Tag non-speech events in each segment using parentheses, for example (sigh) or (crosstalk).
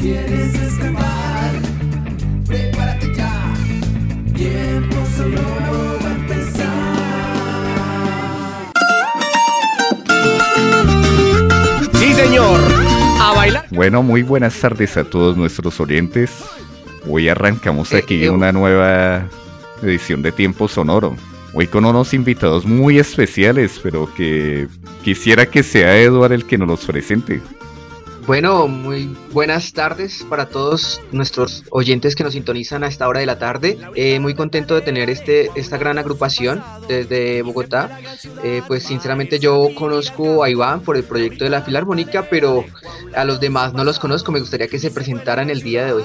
quieres escapar, prepárate ya. Tiempo solo va a empezar. Sí, señor. A bailar. Bueno, muy buenas tardes a todos nuestros oyentes. Hoy arrancamos Eh, aquí eh, una nueva edición de Tiempo Sonoro. Hoy con unos invitados muy especiales, pero que quisiera que sea Eduard el que nos los presente. Bueno, muy buenas tardes para todos nuestros oyentes que nos sintonizan a esta hora de la tarde. Eh, muy contento de tener este, esta gran agrupación desde Bogotá. Eh, pues sinceramente yo conozco a Iván por el proyecto de la Filarmónica, pero a los demás no los conozco. Me gustaría que se presentaran el día de hoy.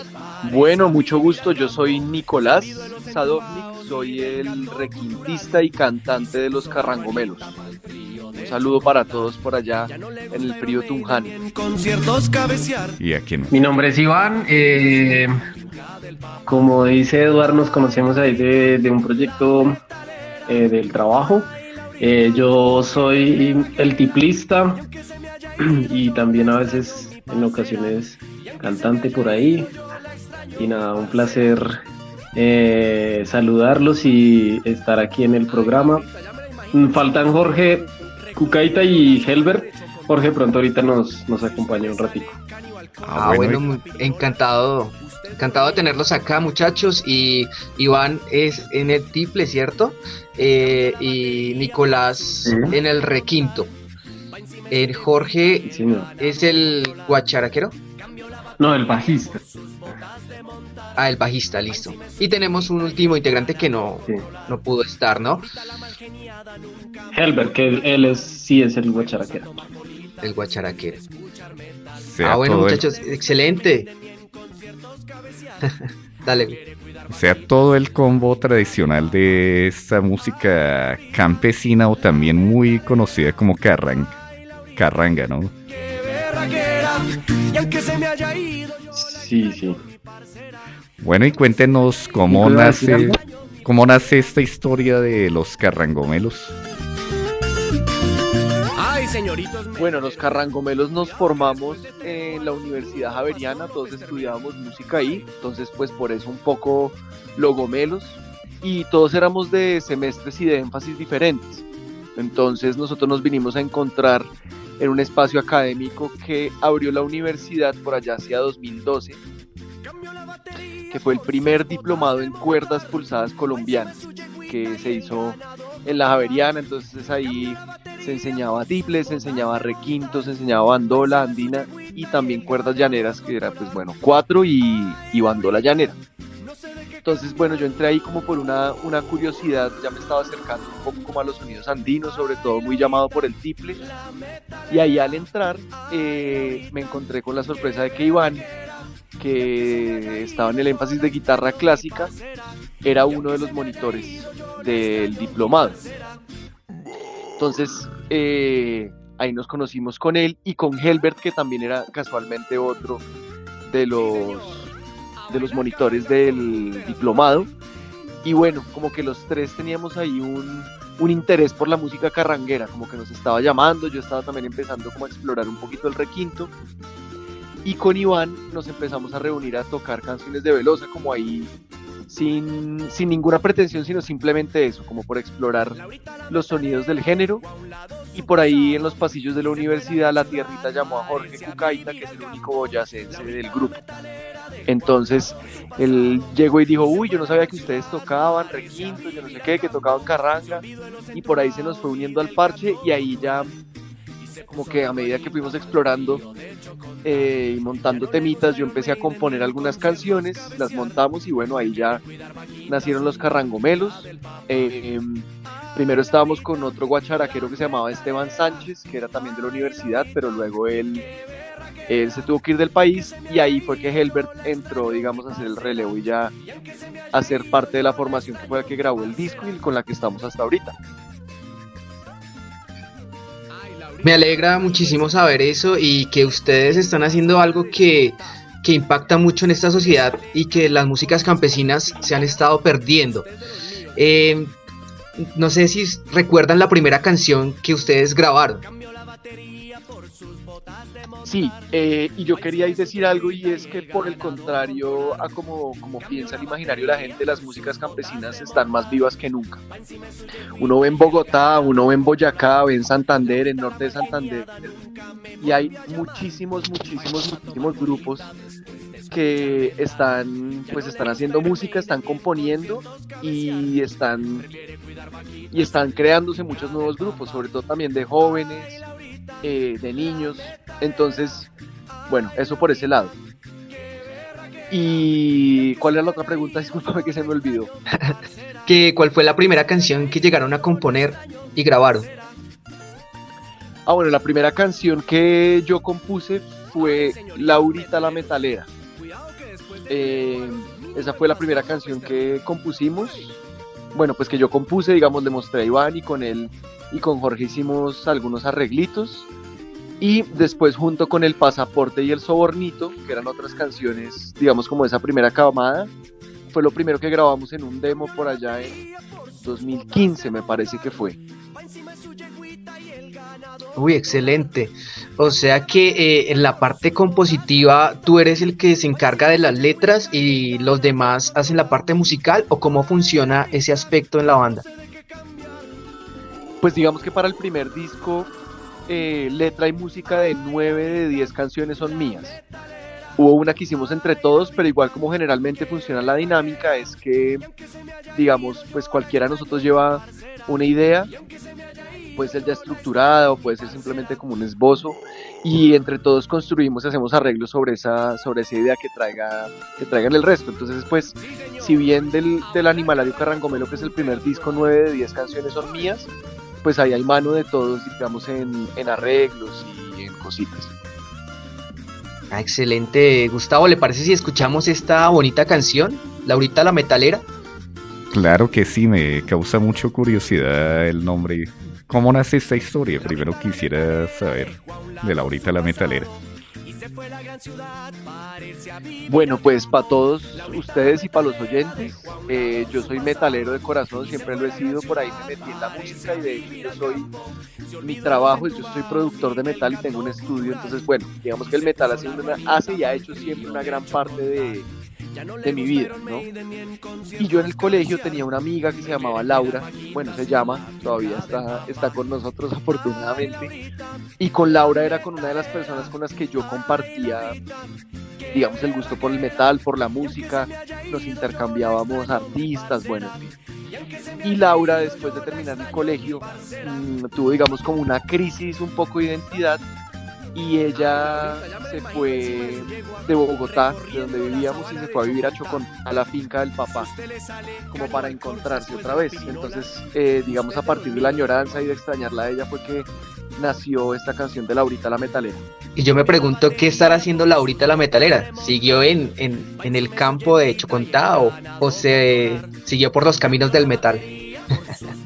Bueno, mucho gusto. Yo soy Nicolás Sadovnik, soy el requintista y cantante de los Carrangomelos. Un saludo para todos por allá en el frío Tunjani. En conciertos cabecear. Y a quien Mi nombre es Iván. eh, como dice Eduardo, nos conocemos ahí de, de un proyecto eh, del trabajo. Eh, yo soy el tiplista y también a veces en ocasiones cantante por ahí. Y nada, un placer eh, saludarlos y estar aquí en el programa. Faltan Jorge Cucaita y Helbert. Jorge pronto ahorita nos, nos acompaña un ratito. Ah, bueno, muy- encantado. Encantado de tenerlos acá, muchachos. Y Iván es en el tiple, ¿cierto? Eh, y Nicolás Sí. en el requinto. El Jorge Sí, es el guacharaquero. No, el bajista. Ah, el bajista, listo. Y tenemos un último integrante que no, Sí. no pudo estar, ¿no? Helbert, que él, es, sí es el guacharaquero. El guacharaquero. sea ah, bueno, el- muchachos, excelente. (laughs) Dale. sea todo el combo tradicional de esta música campesina o también muy conocida como carranga, carranga, ¿no? Qué berraquera. Y aunque se me haya ido. Sí, sí. Bueno, y cuéntenos cómo ¿Y tú ibas a decir nace, cómo nace esta historia de los carrangomelos. Ay, señoritos. Bueno, los Carrangomelos nos formamos en la Universidad Javeriana, todos estudiábamos música ahí, entonces pues por eso un poco logomelos y todos éramos de semestres y de énfasis diferentes. Entonces nosotros nos vinimos a encontrar en un espacio académico que abrió la universidad por allá hacia 2012, que fue el primer diplomado en cuerdas pulsadas colombianas que se hizo en la Javeriana, entonces ahí se enseñaba tiple, se enseñaba requinto, se enseñaba bandola, andina y también cuerdas llaneras, que era pues bueno, cuatro y, y bandola llanera. Entonces, bueno, yo entré ahí como por una, una curiosidad, ya me estaba acercando un poco como a los sonidos andinos, sobre todo muy llamado por el tiple. Y ahí al entrar eh, me encontré con la sorpresa de que Iván, que estaba en el énfasis de guitarra clásica, era uno de los monitores del diplomado. Entonces, eh, ahí nos conocimos con él y con Helbert, que también era casualmente otro de los, de los monitores del diplomado. Y bueno, como que los tres teníamos ahí un, un interés por la música carranguera, como que nos estaba llamando, yo estaba también empezando como a explorar un poquito el requinto. Y con Iván nos empezamos a reunir a tocar canciones de Velosa, como ahí sin, sin ninguna pretensión, sino simplemente eso, como por explorar los sonidos del género. Y por ahí en los pasillos de la universidad, la tierrita llamó a Jorge Cucaita, que es el único boyacense del grupo. Entonces él llegó y dijo, uy, yo no sabía que ustedes tocaban requinto, yo no sé qué, que tocaban carranga. Y por ahí se nos fue uniendo al parche y ahí ya como que a medida que fuimos explorando eh, y montando temitas, yo empecé a componer algunas canciones, las montamos y bueno, ahí ya nacieron los carrangomelos. Eh, primero estábamos con otro guacharaquero que se llamaba Esteban Sánchez, que era también de la universidad, pero luego él, él se tuvo que ir del país y ahí fue que Helbert entró, digamos, a hacer el relevo y ya a ser parte de la formación que fue la que grabó el disco y con la que estamos hasta ahorita. Me alegra muchísimo saber eso y que ustedes están haciendo algo que, que impacta mucho en esta sociedad y que las músicas campesinas se han estado perdiendo. Eh, no sé si recuerdan la primera canción que ustedes grabaron. Sí, eh, y yo quería decir algo y es que por el contrario a como, piensa el imaginario la gente, las músicas campesinas están más vivas que nunca. Uno ve en Bogotá, uno ve en Boyacá, ve en Santander, en Norte de Santander, y hay muchísimos, muchísimos, muchísimos grupos que están pues están haciendo música, están componiendo y están y están creándose muchos nuevos grupos, sobre todo también de jóvenes, eh, de niños. Entonces, bueno, eso por ese lado. ¿Y cuál era la otra pregunta? (laughs) Disculpame que se me olvidó. (laughs) que, ¿Cuál fue la primera canción que llegaron a componer y grabaron? Ah, bueno, la primera canción que yo compuse fue Laurita la Metalera. Eh, esa fue la primera canción que compusimos. Bueno, pues que yo compuse, digamos, le mostré a Iván y con él y con Jorge hicimos algunos arreglitos. Y después junto con El Pasaporte y El Sobornito, que eran otras canciones, digamos como esa primera camada, fue lo primero que grabamos en un demo por allá en 2015 me parece que fue. Uy, excelente. O sea que eh, en la parte compositiva tú eres el que se encarga de las letras y los demás hacen la parte musical o cómo funciona ese aspecto en la banda. Pues digamos que para el primer disco eh, letra y música de 9 de 10 canciones son mías. Hubo una que hicimos entre todos, pero igual como generalmente funciona la dinámica es que, digamos, pues cualquiera de nosotros lleva una idea puede ser ya estructurada o puede ser simplemente como un esbozo y entre todos construimos y hacemos arreglos sobre esa, sobre esa idea que traiga que traigan el resto. Entonces, pues, si bien del, del Animalario Carrangomelo, que es el primer disco, 9 de 10 canciones son mías, pues ahí hay mano de todos, digamos, en, en arreglos y en cositas. Ah, excelente. Gustavo, ¿le parece si escuchamos esta bonita canción? Laurita la Metalera. Claro que sí, me causa mucho curiosidad el nombre ¿Cómo nace esta historia? Primero quisiera saber de Laurita la Metalera. Bueno, pues para todos ustedes y para los oyentes, eh, yo soy metalero de corazón, siempre lo he sido, por ahí me metí en la música y de hecho yo soy, mi trabajo es, yo soy productor de metal y tengo un estudio, entonces bueno, digamos que el metal hace y ha hecho siempre una gran parte de, de mi vida, ¿no? Y yo en el colegio tenía una amiga que se llamaba Laura, bueno, se llama, todavía está, está con nosotros (laughs) afortunadamente, y con Laura era con una de las personas con las que yo compartía, digamos, el gusto por el metal, por la música, nos intercambiábamos artistas, bueno. Y Laura, después de terminar el colegio, mm, tuvo, digamos, como una crisis un poco de identidad y ella se fue de Bogotá, de donde vivíamos, y se fue a vivir a Chocón, a la finca del papá, como para encontrarse otra vez. Entonces, eh, digamos, a partir de la añoranza y de extrañarla a ella fue que nació esta canción de Laurita la Metalera. Y yo me pregunto, ¿qué estará haciendo Laurita la Metalera? ¿Siguió en, en, en el campo de Chocontá o, o se siguió por los caminos del metal? (laughs)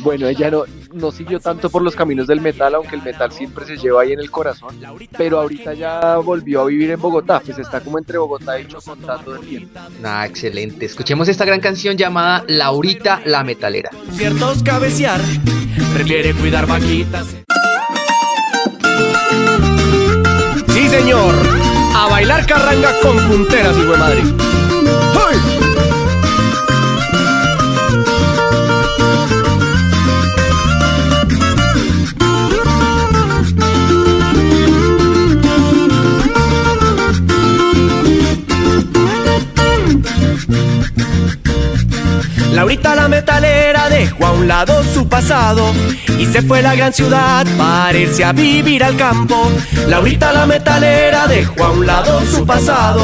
Bueno, ella no, no siguió tanto por los caminos del metal, aunque el metal siempre se lleva ahí en el corazón, pero ahorita ya volvió a vivir en Bogotá, pues está como entre Bogotá y Chocotá todo el tiempo. Ah, excelente. Escuchemos esta gran canción llamada Laurita la Metalera. Ciertos cabecear, prefiere cuidar vaquitas. Sí, señor. A bailar carranga con punteras, hijo de madre. Laurita la metalera dejó a un lado su pasado y se fue a la gran ciudad para irse a vivir al campo. Laurita la metalera dejó a un lado su pasado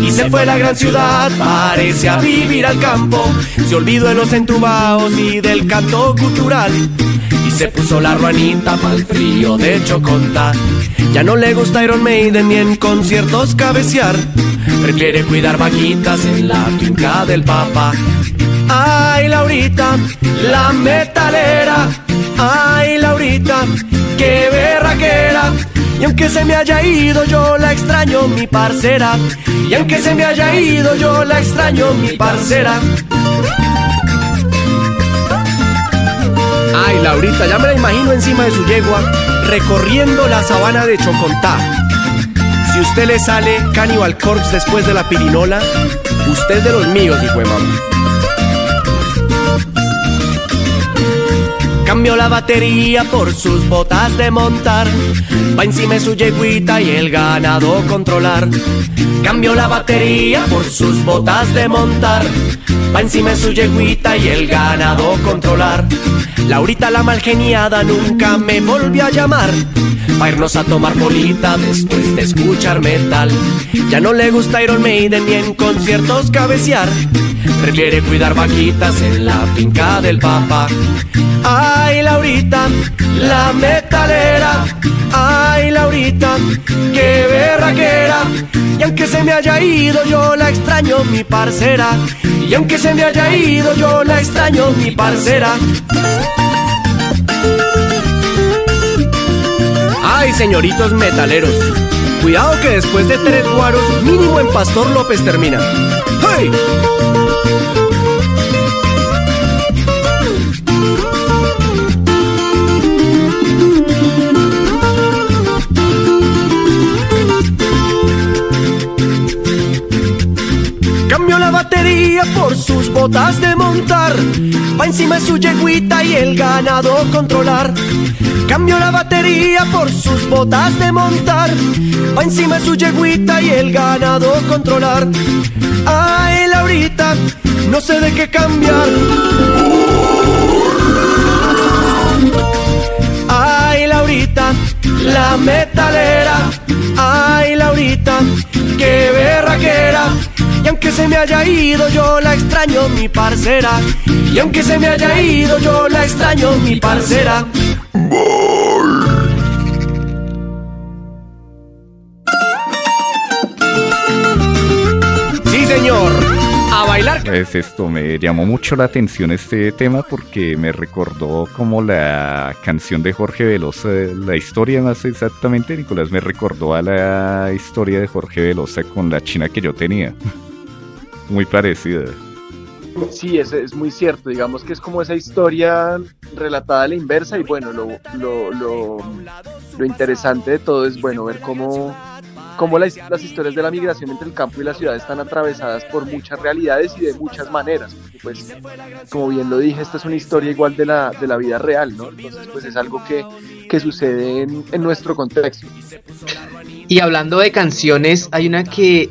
y se fue a la gran ciudad para irse a vivir al campo. Se olvidó de los entubados y del canto cultural y se puso la ruanita para el frío de Chocontá. Ya no le gusta Iron Maiden ni en conciertos cabecear. Prefiere cuidar vaquitas en la finca del papá. Ay, Laurita, la metalera. Ay, Laurita, qué berraquera. Y aunque se me haya ido, yo la extraño, mi parcera. Y aunque se me haya ido, yo la extraño, mi parcera. Ay, Laurita, ya me la imagino encima de su yegua recorriendo la sabana de Chocontá. Si usted le sale Cannibal Corpse después de la pirinola, usted de los míos, hijo de mamá. Cambió la batería por sus botas de montar. Va encima su yeguita y el ganado controlar. Cambió la batería por sus botas de montar. Va encima su yeguita y el ganado controlar. Laurita la malgeniada nunca me volvió a llamar. Pa' irnos a tomar bolita después de escuchar metal. Ya no le gusta Iron Maiden ni en conciertos cabecear. Prefiere cuidar vaquitas en la finca del papá. Ay, Laurita, la metalera. Ay, Laurita, qué berraquera. Y aunque se me haya ido, yo la extraño, mi parcera. Y aunque se me haya ido, yo la extraño, mi parcera. Señoritos metaleros. Cuidado que después de tres guaros, mínimo en Pastor López termina. ¡Hey! Cambió la batería por sus botas de montar. Va encima su yeguita y el ganado controlar. Cambió la batería por sus botas de montar. Va encima su yeguita y el ganado controlar. Ay, Laurita, no sé de qué cambiar. Ay, Laurita, la metalera. Ay, Laurita, qué berraquera. Y aunque se me haya ido, yo la extraño, mi parcera. Y aunque se me haya ido, yo la extraño, mi parcera. Bailar. Pues esto me llamó mucho la atención este tema porque me recordó como la canción de Jorge Velosa, la historia más exactamente, Nicolás, me recordó a la historia de Jorge Velosa con la china que yo tenía. (laughs) Muy parecida. Sí, es, es muy cierto, digamos que es como esa historia relatada a la inversa y bueno, lo, lo, lo, lo interesante de todo es bueno ver cómo, cómo las, historias de la migración entre el campo y la ciudad están atravesadas por muchas realidades y de muchas maneras. Pues, como bien lo dije, esta es una historia igual de la, de la vida real, ¿no? Entonces, pues es algo que, que sucede en, nuestro contexto. Y hablando de canciones, hay una que,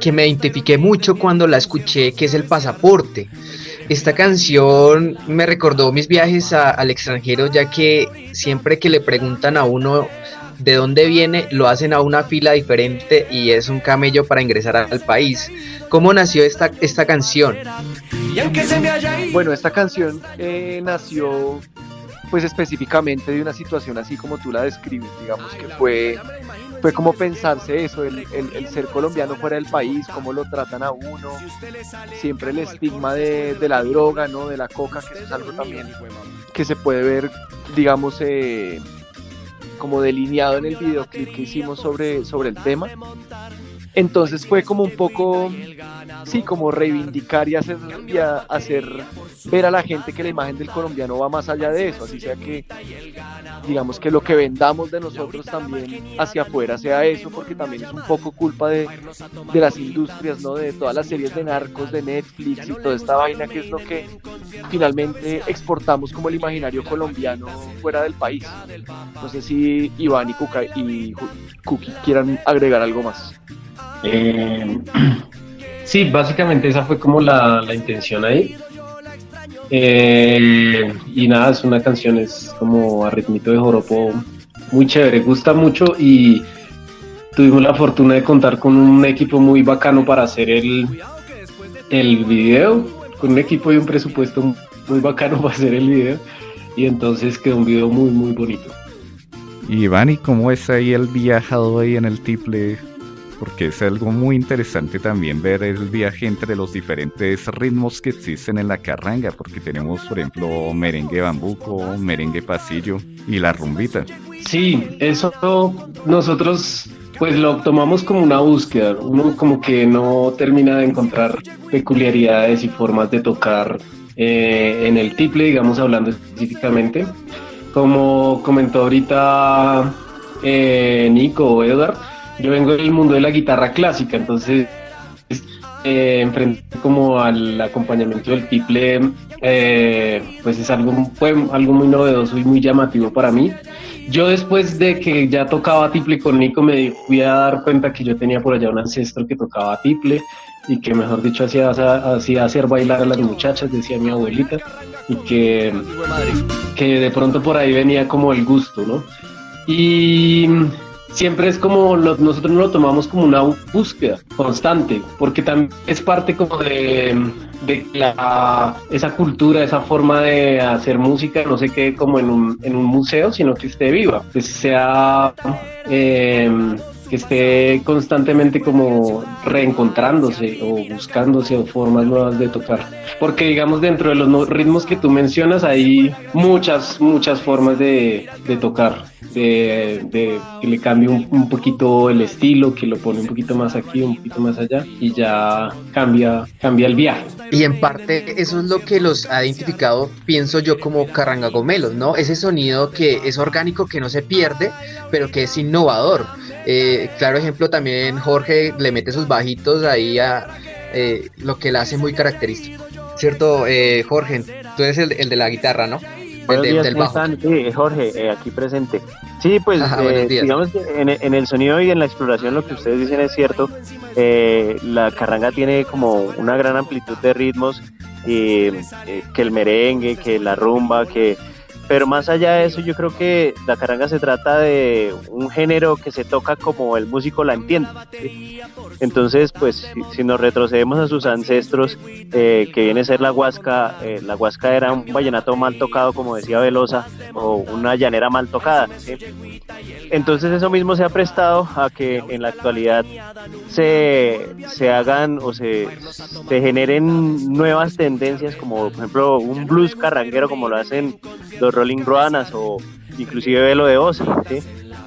que me identifiqué mucho cuando la escuché, que es El Pasaporte. Esta canción me recordó mis viajes al extranjero, ya que siempre que le preguntan a uno de dónde viene, lo hacen a una fila diferente y es un camello para ingresar al país. ¿Cómo nació esta, esta canción? Bueno, esta canción eh, nació pues específicamente de una situación así como tú la describes, digamos que fue, fue como pensarse eso, el, el- el ser colombiano fuera del país, cómo lo tratan a uno, siempre el estigma de, de la droga, ¿no? de la coca, que eso es algo también que se puede ver, digamos, eh, como delineado en el videoclip que hicimos sobre, sobre el tema. Entonces fue como un poco, sí, como reivindicar y hacer, y hacer ver a la gente que la imagen del colombiano va más allá de eso, así sea que, digamos que lo que vendamos de nosotros también hacia afuera sea eso, porque también es un poco culpa de, las industrias, ¿no? De todas las series de narcos, de Netflix y toda esta vaina que es lo que finalmente exportamos como el imaginario colombiano fuera del país. No sé si Iván y, Cuca, y Cookie quieran agregar algo más. Eh, (clears throat) sí, básicamente esa fue como la, intención ahí. Eh, y nada, es una canción, es como a ritmito de joropo muy chévere, gusta mucho y tuvimos la fortuna de contar con un equipo muy bacano para hacer el, el video, con un equipo y un presupuesto muy bacano (laughs) para hacer el video y entonces quedó un video muy muy bonito. Y Iván, ¿y cómo es ahí el viajado ahí en el tiple? Porque es algo muy interesante también ver el viaje entre los diferentes ritmos que existen en la carranga, porque tenemos, por ejemplo, merengue bambuco, merengue pasillo y la rumbita. Sí, eso nosotros pues lo tomamos como una búsqueda. Uno como que no termina de encontrar peculiaridades y formas de tocar eh, en el tiple, digamos hablando específicamente. como comentó ahorita eh, Nico o Edward, yo vengo del mundo de la guitarra clásica, entonces eh, enfrenté como al acompañamiento del tiple, eh, pues es algo, fue algo muy novedoso y muy llamativo para mí. Yo después de que ya tocaba tiple con Nico me fui a dar cuenta que yo tenía por allá un ancestro que tocaba tiple y que mejor dicho hacía, hacía hacer bailar a las muchachas, decía mi abuelita, y que, que de pronto por ahí venía como el gusto, ¿no? Y siempre es como nosotros no lo tomamos como una búsqueda constante, porque también es parte como de, la, esa cultura, esa forma de hacer música, no se quede como en un, en un museo, sino que esté viva, que sea... Eh, que esté constantemente como reencontrándose o buscándose o formas nuevas de tocar. Porque digamos dentro de los ritmos que tú mencionas hay muchas, muchas formas de, tocar, de, que le cambie un, poquito el estilo, que lo pone un poquito más aquí, un poquito más allá y ya cambia, cambia el viaje. Y en parte eso es lo que los ha identificado, pienso yo, como carrangagomelos, ¿no? Ese sonido que es orgánico, que no se pierde, pero que es innovador eh, claro ejemplo también Jorge le mete sus bajitos ahí a eh, lo que le hace muy característico. ¿Cierto, eh, Jorge? Tú eres el, de la guitarra, ¿no? El del bajo. Sí, Jorge, aquí presente. Sí, pues digamos que en, el sonido y en la exploración lo que ustedes dicen es cierto. la carranga tiene como una gran amplitud de ritmos, que el merengue, que la rumba, que pero más allá de eso, yo creo que la caranga se trata de un género que se toca como el músico la entiende. Entonces, pues, si, nos retrocedemos a sus ancestros, eh, que viene a ser la huasca, eh, la huasca era un vallenato mal tocado, como decía Velosa, o una llanera mal tocada. Entonces, eso mismo se ha prestado a que en la actualidad se, se hagan o se, se generen nuevas tendencias, como por ejemplo un blues carranguero, como lo hacen los Rolling Ruanas o inclusive Velo de Osa,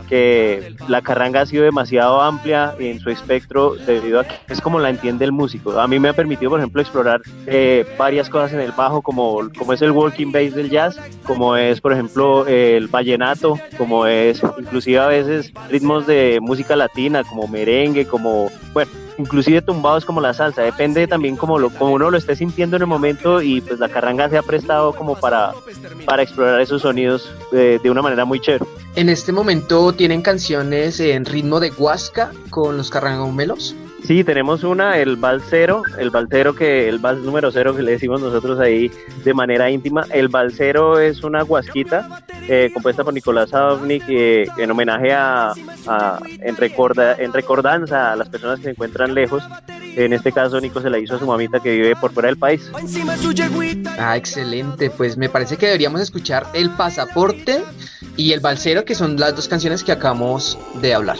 que la carranga ha sido demasiado amplia en su espectro debido a que es como la entiende el músico. A mí me ha permitido, por ejemplo, explorar eh, varias cosas en el bajo, como, como es el walking bass del jazz, como es, por ejemplo, el vallenato, como es inclusive a veces ritmos de música latina, como merengue, como, bueno, inclusive tumbados como la salsa, depende también como, lo, como uno lo esté sintiendo en el momento y pues la carranga se ha prestado como para, explorar esos sonidos de, de una manera muy chévere. En este momento tienen canciones en ritmo de huasca con los carrangomelos. Sí, tenemos una, el balsero, el balsero que, el vals número cero que le decimos nosotros ahí de manera íntima. El balsero es una guasquita eh, compuesta por Nicolás Avnik eh, en homenaje a, en, recorda, en recordanza a las personas que se encuentran lejos. En este caso, Nico se la hizo a su mamita que vive por fuera del país. Ah, excelente. Pues me parece que deberíamos escuchar El Pasaporte y El Balsero, que son las dos canciones que acabamos de hablar.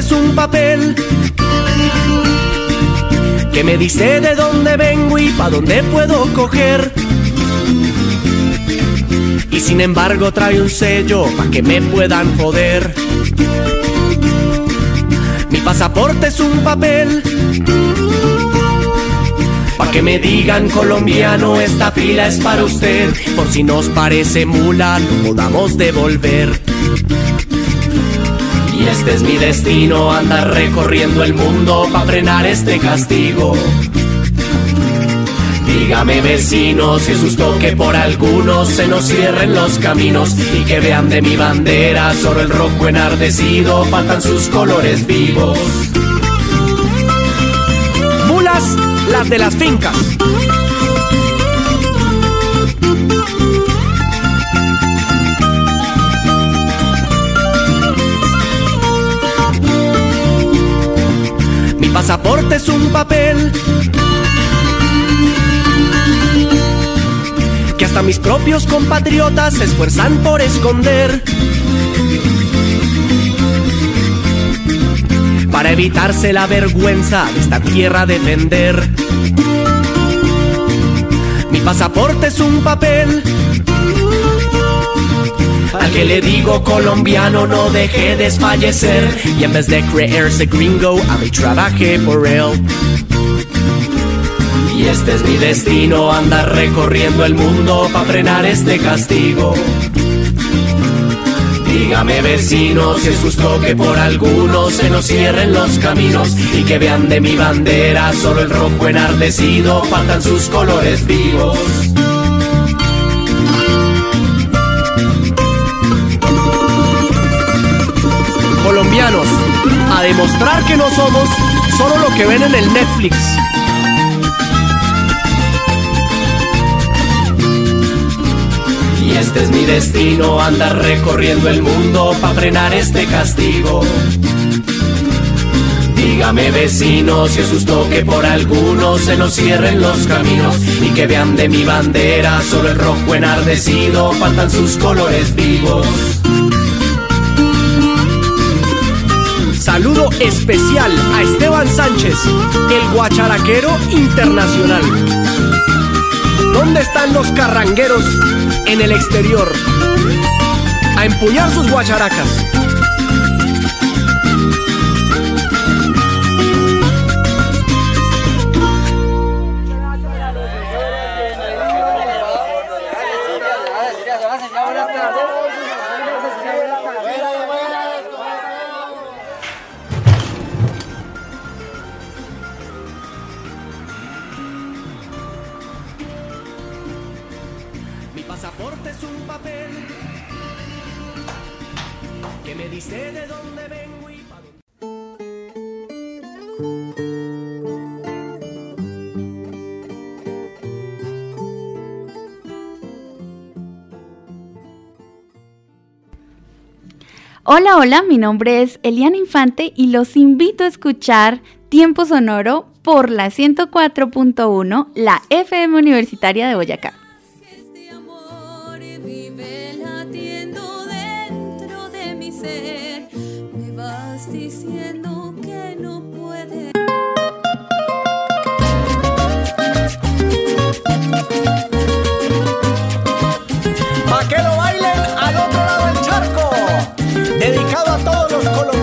Es un papel que me dice de dónde vengo y pa' dónde puedo coger. Y sin embargo trae un sello pa' que me puedan joder. Mi pasaporte es un papel Pa' que me digan colombiano, esta fila es para usted. Por si nos parece mula, no podamos devolver. Este es mi destino, andar recorriendo el mundo para frenar este castigo. Dígame vecino si asustó que por algunos se nos cierren los caminos y que vean de mi bandera solo el rojo enardecido, faltan sus colores vivos. Mulas, las de las fincas. Mi pasaporte es un papel que hasta mis propios compatriotas se esfuerzan por esconder. Para evitarse la vergüenza de esta tierra defender. Mi pasaporte es un papel al que le digo colombiano no deje desfallecer y en vez de creerse gringo a mí trabaje por él. Y este es mi destino, andar recorriendo el mundo para frenar este castigo. Dígame vecino si es justo que por algunos se nos cierren los caminos y que vean de mi bandera solo el rojo enardecido, faltan sus colores vivos. Demostrar que no somos solo lo que ven en el Netflix. Y este es mi destino, andar recorriendo el mundo para frenar este castigo. Dígame vecino si es justo que por algunos se nos cierren los caminos y que vean de mi bandera solo el rojo enardecido, faltan sus colores vivos. Saludo especial a Esteban Sánchez, el guacharaquero internacional. ¿Dónde están los carrangueros en el exterior? A empuñar sus guacharacas. Hola, hola, mi nombre es Eliana Infante y los invito a escuchar Tiempo Sonoro por la 104.1, la FM Universitaria de Boyacá. A buscar.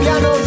vayas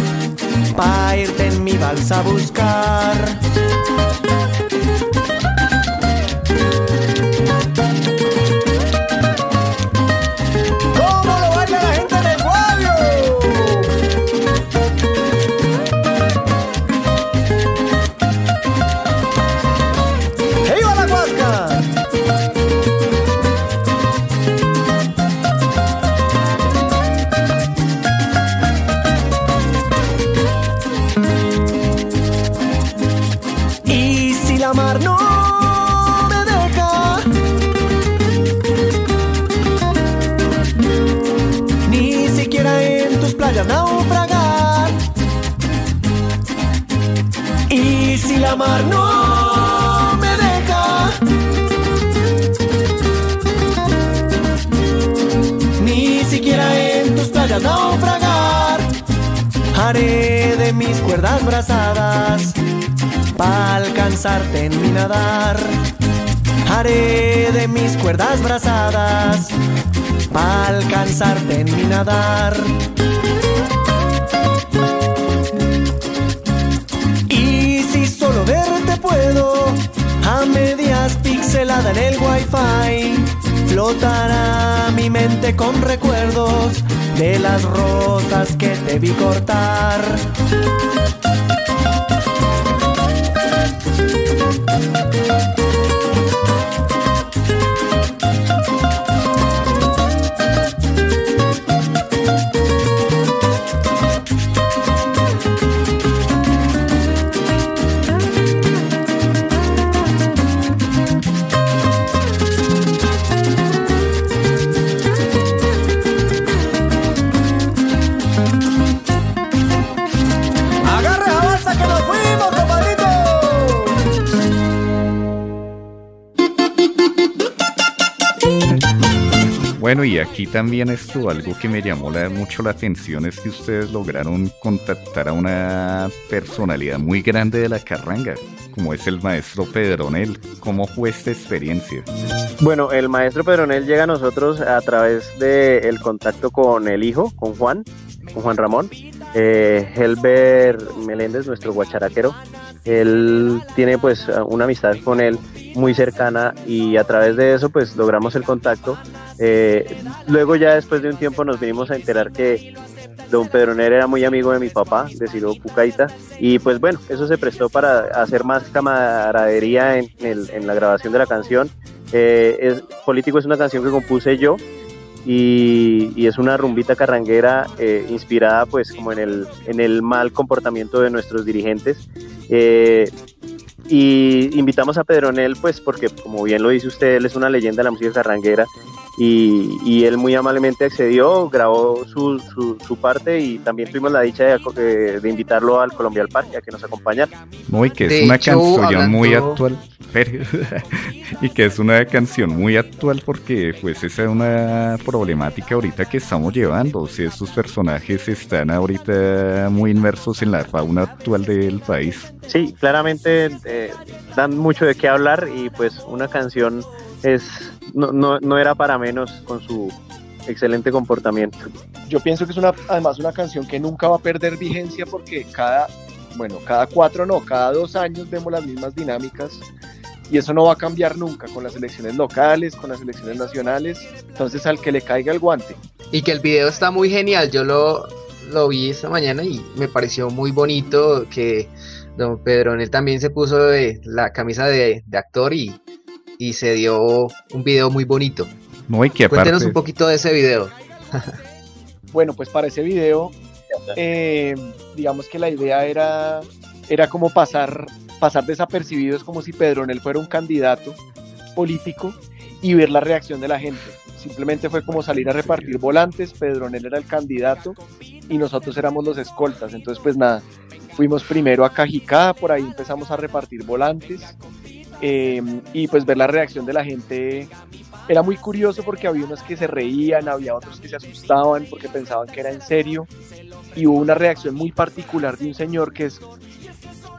pa' irte en mi balsa a buscar. Para alcanzarte en mi nadar. Haré de mis cuerdas brazadas para alcanzarte en mi nadar. Y si solo verte puedo, a medias pixelada en el wifi, flotará mi mente con recuerdos de las rosas que te vi cortar. Aquí también esto, algo que me llamó mucho la atención es que ustedes lograron contactar a una personalidad muy grande de la carranga, como es el maestro Pedronel. ¿Cómo fue esta experiencia? Bueno, el maestro Pedronel llega a nosotros a través del contacto con el hijo, con Juan, con Juan Ramón. Eh, Helber Meléndez, nuestro guacharaquero, él tiene pues una amistad con él muy cercana y a través de eso pues logramos el contacto. Eh, luego ya después de un tiempo nos vinimos a enterar que don Pedroner era muy amigo de mi papá, de Ciro Pucaita, y pues bueno, eso se prestó para hacer más camaradería en, en la grabación de la canción. Eh, es, Político es una canción que compuse yo, y, es una rumbita carranguera eh, inspirada pues como en el, en el mal comportamiento de nuestros dirigentes. Eh, y invitamos a Pedronel pues porque como bien lo dice usted, él es una leyenda de la música carranguera y, él muy amablemente accedió, grabó su, su, parte y también tuvimos la dicha de, de, invitarlo al Colombia al Parque a que nos acompañara. Muy que es una canción muy actual. (laughs) y que es una canción muy actual porque pues esa es una problemática ahorita que estamos llevando. Si estos personajes están ahorita muy inmersos en la fauna actual del país. Sí, claramente eh, dan mucho de qué hablar y pues una canción es no, no, no era para menos con su excelente comportamiento. Yo pienso que es una, además una canción que nunca va a perder vigencia porque cada, bueno, cada cuatro no, cada dos años vemos las mismas dinámicas y eso no va a cambiar nunca con las elecciones locales, con las elecciones nacionales. Entonces al que le caiga el guante. Y que el video está muy genial. Yo lo, lo vi esta mañana y me pareció muy bonito que don Pedro él también se puso la camisa de, actor y, y, se dio un video muy bonito. Muy que Cuéntenos un poquito de ese video. bueno, pues para ese video, eh, digamos que la idea era, era como pasar pasar desapercibidos como si Pedronel fuera un candidato político y ver la reacción de la gente. Simplemente fue como salir a repartir volantes, Pedronel era el candidato y nosotros éramos los escoltas. Entonces, pues nada, fuimos primero a Cajicá, por ahí empezamos a repartir volantes em, y pues ver la reacción de la gente era muy curioso porque había unos que se reían, había otros que se asustaban porque pensaban que era en serio. Y hubo una reacción muy particular de un señor que es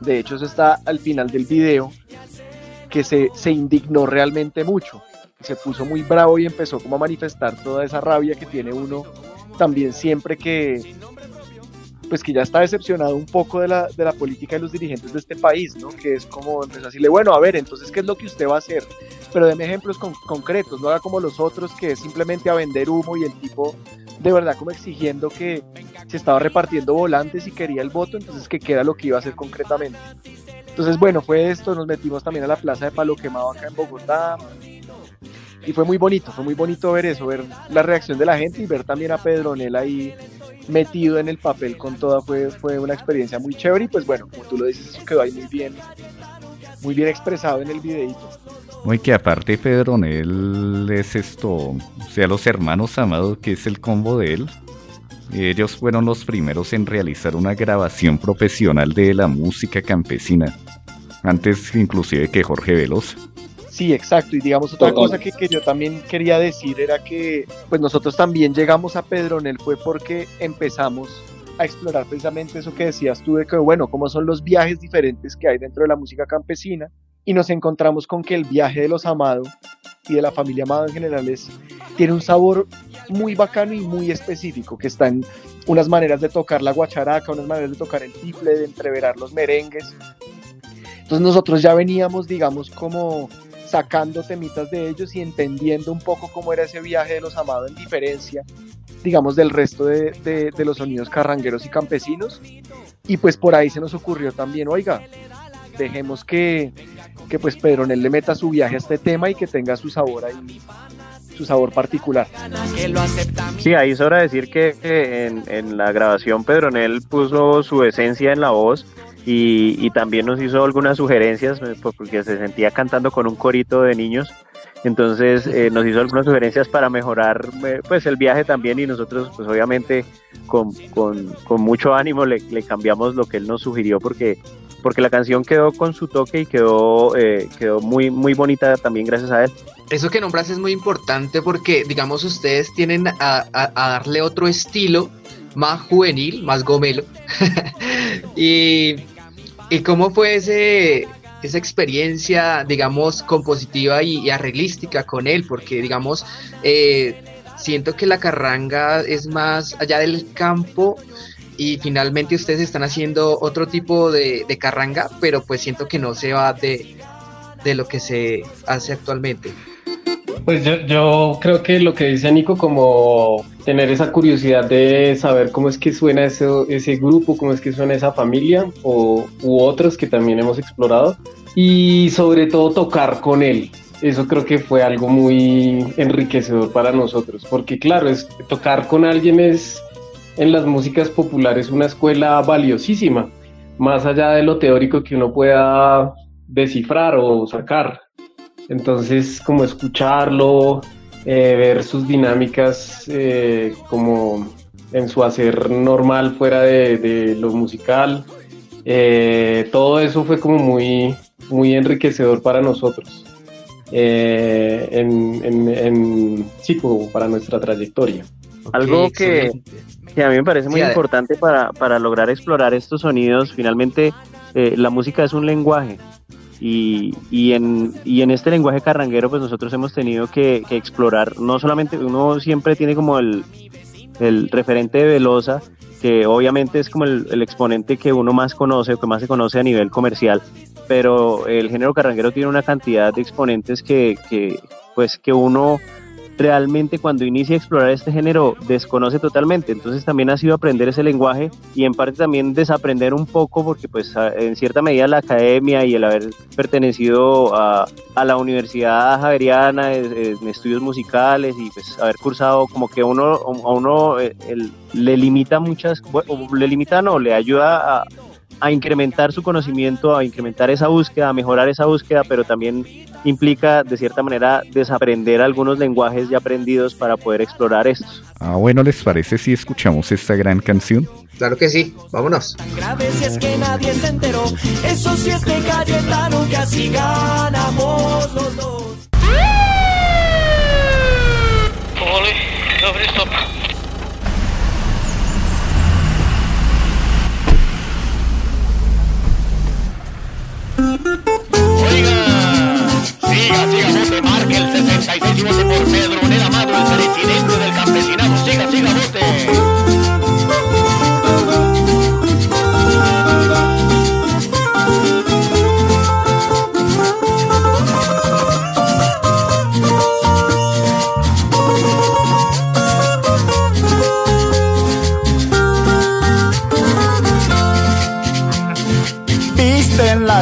de hecho eso está al final del video, que se, se indignó realmente mucho, se puso muy bravo y empezó como a manifestar toda esa rabia que tiene uno también siempre que pues que ya está decepcionado un poco de la, de la política de los dirigentes de este país, ¿no? Que es como empezar a decirle, bueno, a ver, entonces, ¿qué es lo que usted va a hacer? Pero deme ejemplos concretos, no haga como los otros, que es simplemente a vender humo y el tipo de verdad como exigiendo que se estaba repartiendo volantes y quería el voto, entonces que queda lo que iba a hacer concretamente. Entonces, bueno, fue esto, nos metimos también a la plaza de Palo Quemado acá en Bogotá, y fue muy bonito, fue muy bonito ver eso, ver la reacción de la gente y ver también a Pedronel ahí metido en el papel con toda, fue, fue una experiencia muy chévere y pues bueno, como tú lo dices, eso quedó ahí muy bien, muy bien expresado en el videito. Muy que aparte Pedronel es esto, o sea, los hermanos amados, que es el combo de él. Ellos fueron los primeros en realizar una grabación profesional de la música campesina, antes inclusive que Jorge Veloz. Sí, exacto. Y digamos otra cosa que, que, yo también quería decir era que pues nosotros también llegamos a Pedronel fue porque empezamos a explorar precisamente eso que decías tú de que bueno, cómo son los viajes diferentes que hay dentro de la música campesina y nos encontramos con que el viaje de los amados y de la familia Amado en general es, tiene un sabor muy bacano y muy específico, que está en unas maneras de tocar la guacharaca, unas maneras de tocar el tiple, de entreverar los merengues. Entonces nosotros ya veníamos, digamos, como sacando temitas de ellos y entendiendo un poco cómo era ese viaje de los amados en diferencia, digamos, del resto de, de los sonidos carrangueros y campesinos. Y pues por ahí se nos ocurrió también, oiga, dejemos que, que pues Pedronel le meta su viaje a este tema y que tenga su sabor ahí, su sabor particular. Sí, ahí de decir que en, en la grabación Pedronel puso su esencia en la voz y, y, también nos hizo algunas sugerencias pues, porque se sentía cantando con un corito de niños. Entonces eh, nos hizo algunas sugerencias para mejorar eh, pues el viaje también y nosotros pues obviamente con, con, con mucho ánimo le, le, cambiamos lo que él nos sugirió porque porque la canción quedó con su toque y quedó, eh, quedó muy, muy bonita también gracias a él. Eso que nombras es muy importante porque, digamos, ustedes tienen a, darle otro estilo más juvenil, más gomelo. (laughs) y, y, cómo fue ese, esa experiencia, digamos, compositiva y, arreglística con él, porque, digamos, eh, siento que la carranga es más allá del campo y finalmente ustedes están haciendo otro tipo de, carranga, pero pues siento que no se va de, lo que se hace actualmente. Pues yo, yo, creo que lo que dice Nico, como tener esa curiosidad de saber cómo es que suena ese, ese grupo, cómo es que suena esa familia, o, u otros que también hemos explorado, y sobre todo tocar con él. Eso creo que fue algo muy enriquecedor para nosotros, porque claro, es, tocar con alguien es en las músicas populares una escuela valiosísima, más allá de lo teórico que uno pueda descifrar o sacar. Entonces, como escucharlo, eh, ver sus dinámicas eh, como en su hacer normal fuera de, lo musical, eh, todo eso fue como muy, muy enriquecedor para nosotros. en, en, sí, para nuestra trayectoria. Algo que, que, a mí me parece muy importante para, para, lograr explorar estos sonidos, finalmente eh, la música es un lenguaje y, y, en, y en este lenguaje carranguero pues nosotros hemos tenido que, explorar, no solamente uno siempre tiene como el, el referente de Velosa, que obviamente es como el, el, exponente que uno más conoce o que más se conoce a nivel comercial, pero el género carranguero tiene una cantidad de exponentes que, que pues que uno realmente cuando inicia a explorar este género desconoce totalmente. Entonces también ha sido aprender ese lenguaje y en parte también desaprender un poco porque pues en cierta medida la academia y el haber pertenecido a, la Universidad Javeriana en, estudios musicales y pues haber cursado como que uno, a uno eh, le limita muchas, le limita no, le ayuda a, a incrementar su conocimiento, a incrementar esa búsqueda, a mejorar esa búsqueda, pero también implica de cierta manera desaprender algunos lenguajes ya aprendidos para poder explorar estos. Ah, bueno, ¿les parece si escuchamos esta gran canción? Claro que sí, vámonos. grave si es que nadie se enteró, eso sí es de Cayetano que así ganamos los dos. Siga, siga, vote, marque el 66 y vote por Pedro Nel Amado, el presidente del campesinado. Siga, siga, vote.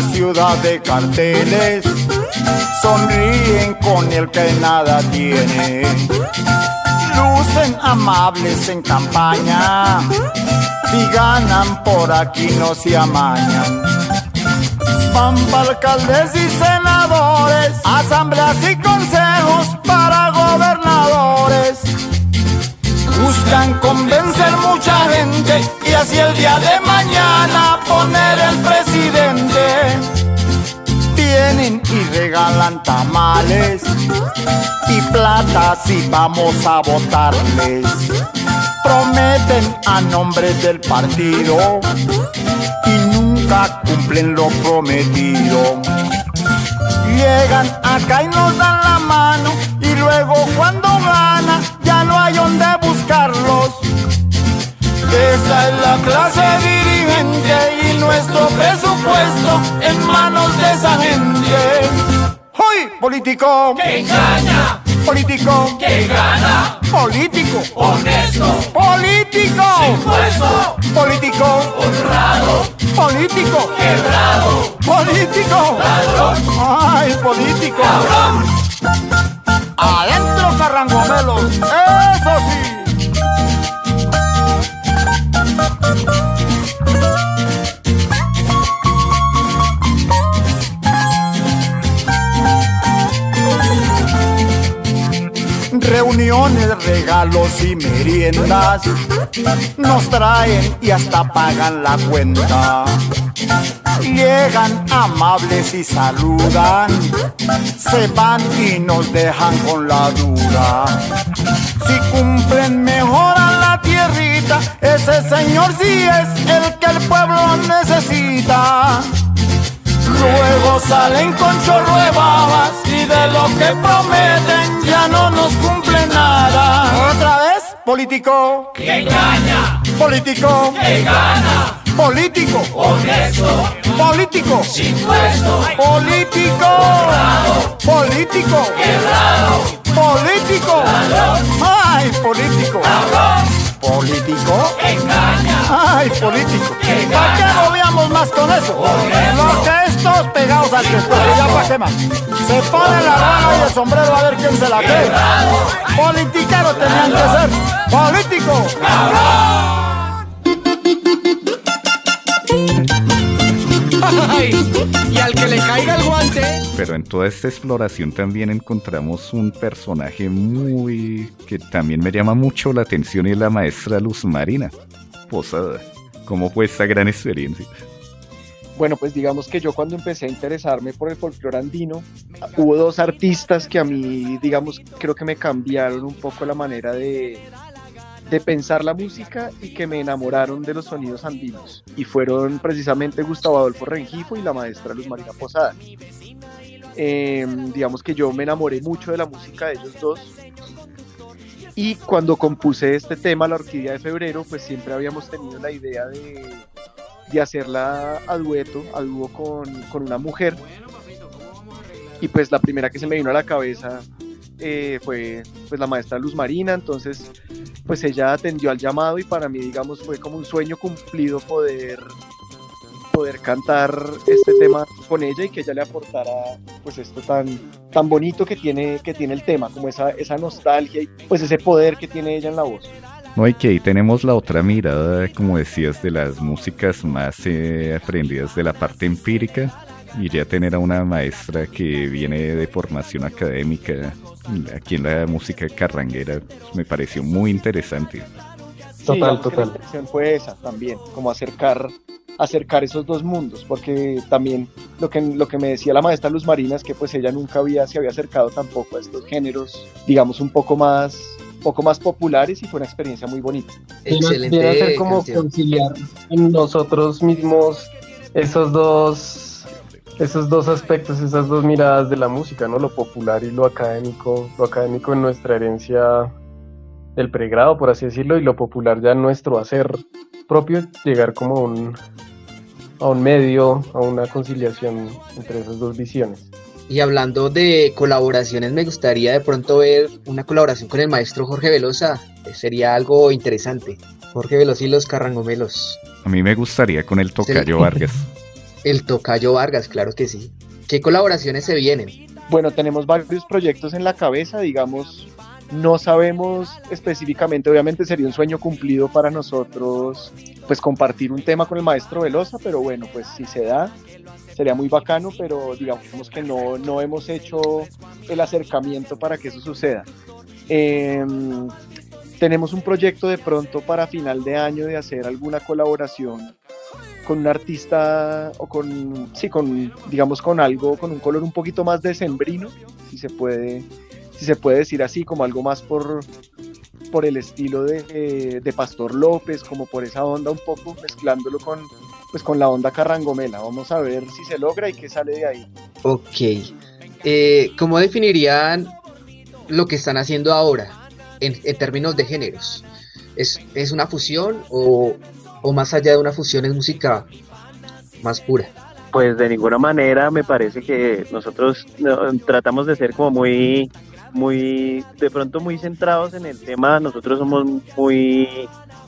Ciudad de carteles sonríen con el que nada tiene. Lucen amables en campaña, si ganan por aquí no se amañan. Van para alcaldes y senadores, asambleas y consejos para gobernadores. Buscan convencer mucha gente y así el día de mañana poner el presidente regalan tamales y plata si vamos a votarles. Prometen a nombre del partido y nunca cumplen lo prometido. Llegan acá y nos dan la mano y luego cuando gana ya no hay donde buscarlos. Esa es la clase dirigente y nuestro presupuesto en manos de esa gente. ¡Hoy, político! ¡Que engaña! Político. ¡Que gana! Político. Honesto. Político. Sin Político. Honrado. Político. Quebrado. Político. Ladrón. Ay, político. Cabrón. Adentro, carrangomelos. Eso sí. Reuniones, regalos y meriendas nos traen y hasta pagan la cuenta. Llegan amables y saludan, se van y nos dejan con la duda. Si cumplen mejor a la tierrita, ese señor sí es el que el pueblo necesita. Luego salen con chorro de babas y de lo que prometen ya no nos cumple nada. Otra vez, político. Que engaña. Político. Que gana. Político. Honesto. Político. Sin puesto. Político. Político. Quebrado. Político. Ladrón. Ay, político. Cabrón. Político. Engaña. Ay, político. ¿Para qué no veamos más con eso? Lo que estos pegados al pescuezo, ya para qué más. Se pone la rana y el sombrero a ver quién se la cree. Politiquero tenían que ser. Político. Ay, y al que le caiga el guante. Pero en toda esta exploración también encontramos un personaje muy que también me llama mucho la atención y es la maestra Luz Marina Posada. ¿Cómo fue esta gran experiencia? Bueno, pues digamos que yo cuando empecé a interesarme por el folclore andino, hubo dos artistas que a mí, digamos, creo que me cambiaron un poco la manera de, de pensar la música y que me enamoraron de los sonidos andinos. Y fueron precisamente Gustavo Adolfo Rengifo y la maestra Luz Marina Posada. Eh, digamos que yo me enamoré mucho de la música de ellos dos. Y cuando compuse este tema, La Orquídea de Febrero, pues siempre habíamos tenido la idea de, de hacerla a dueto, a dúo con, con una mujer. Y pues la primera que se me vino a la cabeza eh, fue pues la maestra Luz Marina, entonces pues ella atendió al llamado y para mí digamos fue como un sueño cumplido poder poder cantar este tema con ella y que ella le aportara pues esto tan tan bonito que tiene que tiene el tema como esa esa nostalgia y pues ese poder que tiene ella en la voz. No, y que ahí tenemos la otra mirada, como decías, de las músicas más eh, aprendidas de la parte empírica y ya tener a una maestra que viene de formación académica aquí en la música carranguera pues, me pareció muy interesante. Total, sí, total. La intención fue esa también, como acercar acercar esos dos mundos, porque también lo que, lo que me decía la maestra Luz Marina es que pues ella nunca había, se había acercado tampoco a estos géneros, digamos, un poco más poco más populares y fue una experiencia muy bonita. Excelente. A ser como canción. conciliar en nosotros mismos esos dos esos dos aspectos, esas dos miradas de la música, ¿no? Lo popular y lo académico, lo académico en nuestra herencia del pregrado, por así decirlo, y lo popular ya en nuestro hacer propio, llegar como a un, a un medio, a una conciliación entre esas dos visiones. Y hablando de colaboraciones, me gustaría de pronto ver una colaboración con el maestro Jorge Velosa. Sería algo interesante. Jorge Velosa y los Carrangomelos. A mí me gustaría con el Tocayo Vargas. (laughs) El Tocayo Vargas, claro que sí. ¿Qué colaboraciones se vienen? Bueno, tenemos varios proyectos en la cabeza, digamos, no sabemos específicamente, obviamente sería un sueño cumplido para nosotros, pues compartir un tema con el maestro Velosa, pero bueno, pues si se da, sería muy bacano, pero digamos que no, no hemos hecho el acercamiento para que eso suceda. Eh, tenemos un proyecto de pronto para final de año de hacer alguna colaboración con un artista o con, sí, con, digamos, con algo, con un color un poquito más decembrino, si se puede, si se puede decir así, como algo más por, por el estilo de, de, Pastor López, como por esa onda un poco, mezclándolo con, pues, con la onda carrangomela. Vamos a ver si se logra y qué sale de ahí. Ok. Eh, ¿Cómo definirían lo que están haciendo ahora en, en términos de géneros? ¿Es, ¿Es, una fusión o, o más allá de una fusión es música más pura? Pues de ninguna manera me parece que nosotros tratamos de ser como muy muy, de pronto muy centrados en el tema, nosotros somos muy,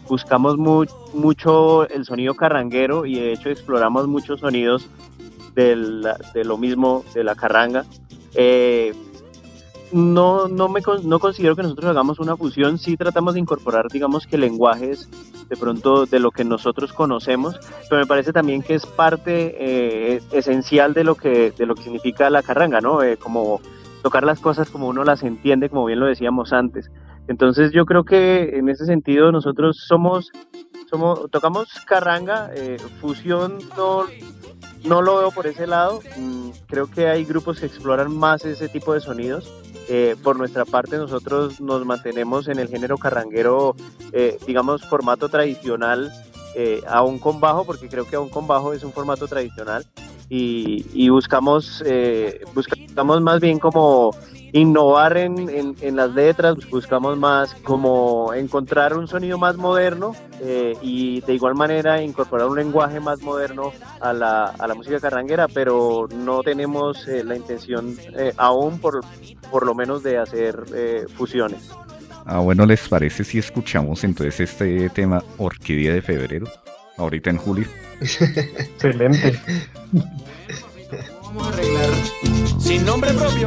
buscamos mucho el sonido carranguero y de hecho exploramos muchos sonidos de lo mismo, de la carranga. Eh, no, no, me, no considero que nosotros hagamos una fusión, sí tratamos de incorporar, digamos que lenguajes de pronto de lo que nosotros conocemos, pero me parece también que es parte eh, esencial de lo que, de lo que significa la carranga, ¿no? Eh, como tocar las cosas como uno las entiende, como bien lo decíamos antes. Entonces yo creo que en ese sentido nosotros somos, somos tocamos carranga, eh, fusión no, no lo veo por ese lado, mm, creo que hay grupos que exploran más ese tipo de sonidos. Eh, por nuestra parte nosotros nos mantenemos en el género carranguero, eh, digamos, formato tradicional, aún con bajo, porque creo que aún con bajo es un formato tradicional y, buscamos, eh, buscamos más bien como innovar en, en, las letras, buscamos más como encontrar un sonido más moderno eh, y de igual manera incorporar un lenguaje más moderno a la, a la música carranguera, pero no tenemos eh, la intención aún por, por lo menos de hacer fusiones. Ah, bueno, ¿les parece si escuchamos entonces este tema Orquídea de Febrero? Ahorita en julio. (laughs) Excelente. Vamos a arreglar sin nombre propio.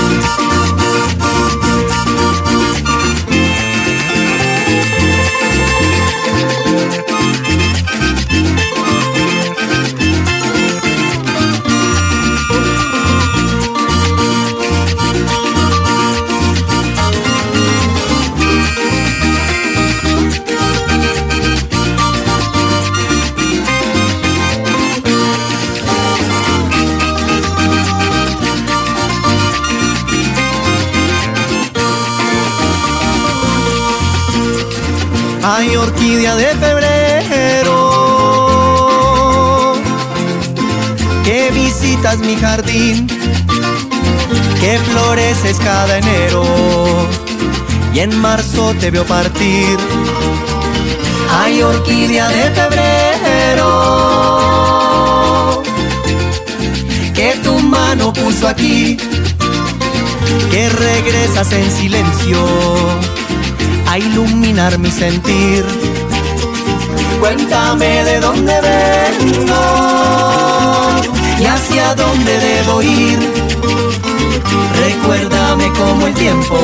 en marzo te veo partir. Ay, orquídea de febrero, que tu mano puso aquí, que regresas en silencio a iluminar mi sentir. Cuéntame de dónde vengo y hacia dónde debo ir. Recuérdame cómo el tiempo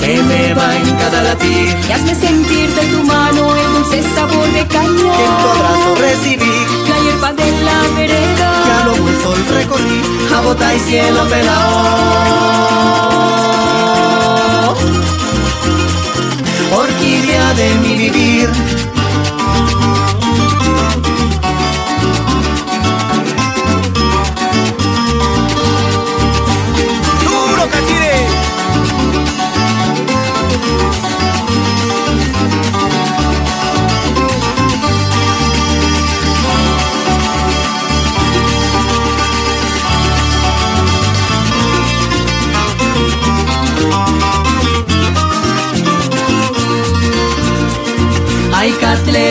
se me va en cada latir. Y hazme sentir de tu mano el dulce sabor de caña. Que en tu abrazo recibí. La hierba de la vereda. Que a lo buen sol recorrí. A bota y cielo pelado. orquídea de mi vivir.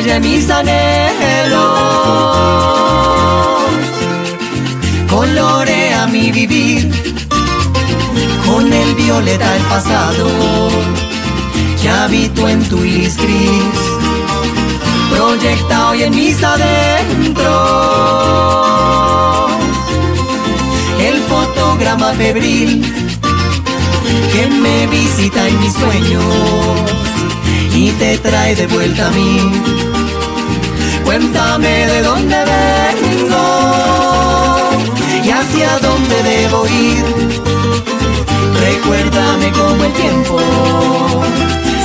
De mis anhelos, colorea mi vivir con el violeta el pasado que habito en tu iris gris, proyecta hoy en mis adentros el fotograma febril que me visita en mis sueños y te trae de vuelta a mí. Cuéntame de dónde vengo y hacia dónde debo ir. Recuérdame cómo el tiempo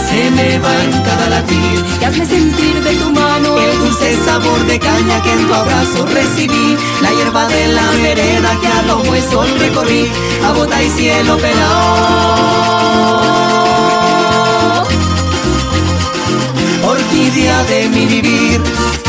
se me va en cada latir. y hazme sentir de tu mano el dulce sabor de caña que en tu abrazo recibí, la hierba de la vereda que a lo el sol recorrí, a bota y cielo pelado. Orquídea de mi vivir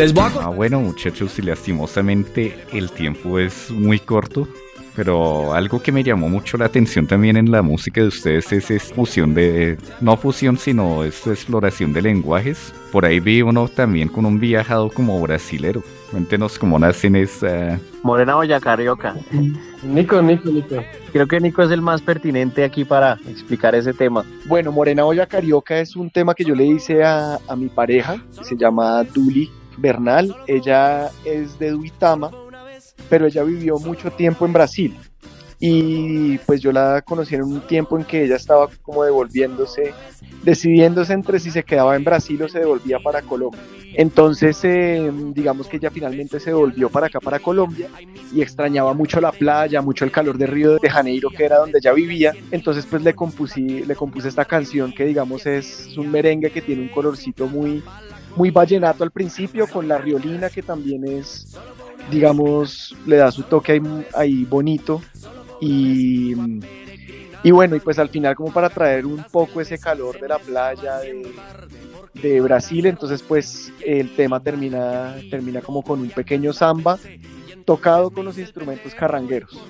Ah, bueno, muchachos, y lastimosamente el tiempo es muy corto. Pero algo que me llamó mucho la atención también en la música de ustedes es esa fusión de, no fusión, sino esa exploración de lenguajes. Por ahí vi uno también con un viajado como brasilero. Cuéntenos cómo nacen esa... Morena Boyacarioca. Nico, Nico, Nico. Creo que Nico es el más pertinente aquí para explicar ese tema. Bueno, Morena Boyacarioca es un tema que yo le hice a, a mi pareja, se llama Duli Bernal. Ella es de Duitama, pero ella vivió mucho tiempo en Brasil. Y pues yo la conocí en un tiempo en que ella estaba como devolviéndose, decidiéndose entre si se quedaba en Brasil o se devolvía para Colombia. Entonces, eh, digamos que ella finalmente se devolvió para acá, para Colombia, y extrañaba mucho la playa, mucho el calor de Río de Janeiro, que era donde ella vivía. Entonces, pues le compuse, le compuse esta canción que, digamos, es un merengue que tiene un colorcito muy, muy vallenato al principio, con la riolina que también es, digamos, le da su toque ahí, bonito. Y, y, bueno, y pues al final como para traer un poco ese calor de la playa de, Brasil, entonces pues el tema termina, termina como con un pequeño samba tocado con los instrumentos carrangueros.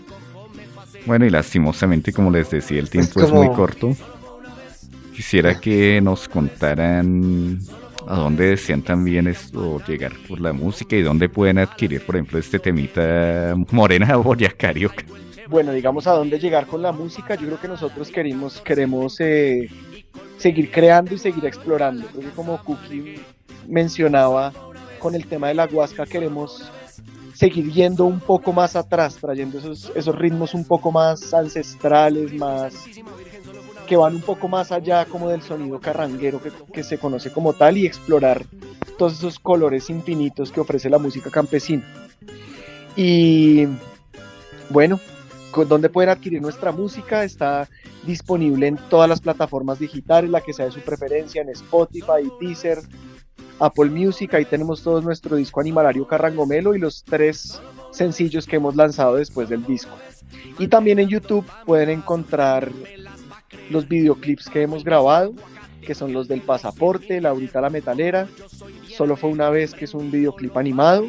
Bueno, y lastimosamente, como les decía, el tiempo es muy corto. Quisiera que nos contaran a dónde desean también esto llegar por la música y dónde pueden adquirir, por ejemplo, este temita Morena (laughs) Boyacarioca. Bueno, digamos a dónde llegar con la música, yo creo que nosotros queremos, queremos eh, seguir creando y seguir explorando. Creo como Cookie mencionaba con el tema de la huasca, queremos seguir yendo un poco más atrás, trayendo esos, esos ritmos un poco más ancestrales, más que van un poco más allá como del sonido carranguero que, se conoce como tal y explorar todos esos colores infinitos que ofrece la música campesina. Y bueno, ¿dónde pueden adquirir nuestra música? Está disponible en todas las plataformas digitales, la que sea de su preferencia, en Spotify, Deezer, Apple Music, ahí tenemos todo nuestro disco animalario Carrangomelo y los tres sencillos que hemos lanzado después del disco. Y también en YouTube pueden encontrar los videoclips que hemos grabado, que son los del pasaporte, Laurita la metalera, solo fue una vez que es un videoclip animado,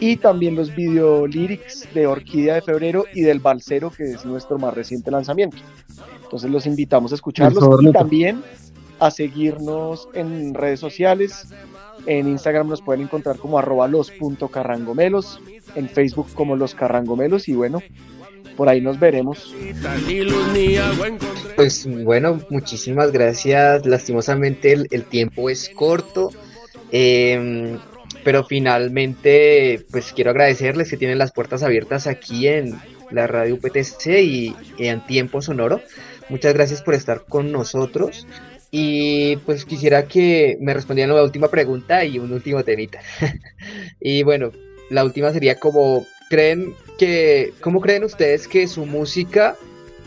y también los video lyrics de Orquídea de Febrero y del Balsero, que es nuestro más reciente lanzamiento. Entonces los invitamos a escucharlos y también a seguirnos en redes sociales. En Instagram nos pueden encontrar como arroba los.carrangomelos, en Facebook como los carrangomelos y bueno, por ahí nos veremos. Pues bueno, muchísimas gracias. Lastimosamente el, tiempo es corto. Em, pero finalmente, pues quiero agradecerles que tienen las puertas abiertas aquí en la radio UPTC y, en Tiempo Sonoro. Muchas gracias por estar con nosotros. Y pues quisiera que me respondieran la última pregunta y un último temita. (laughs) y bueno, la última sería como creen que, ¿cómo creen ustedes que su música,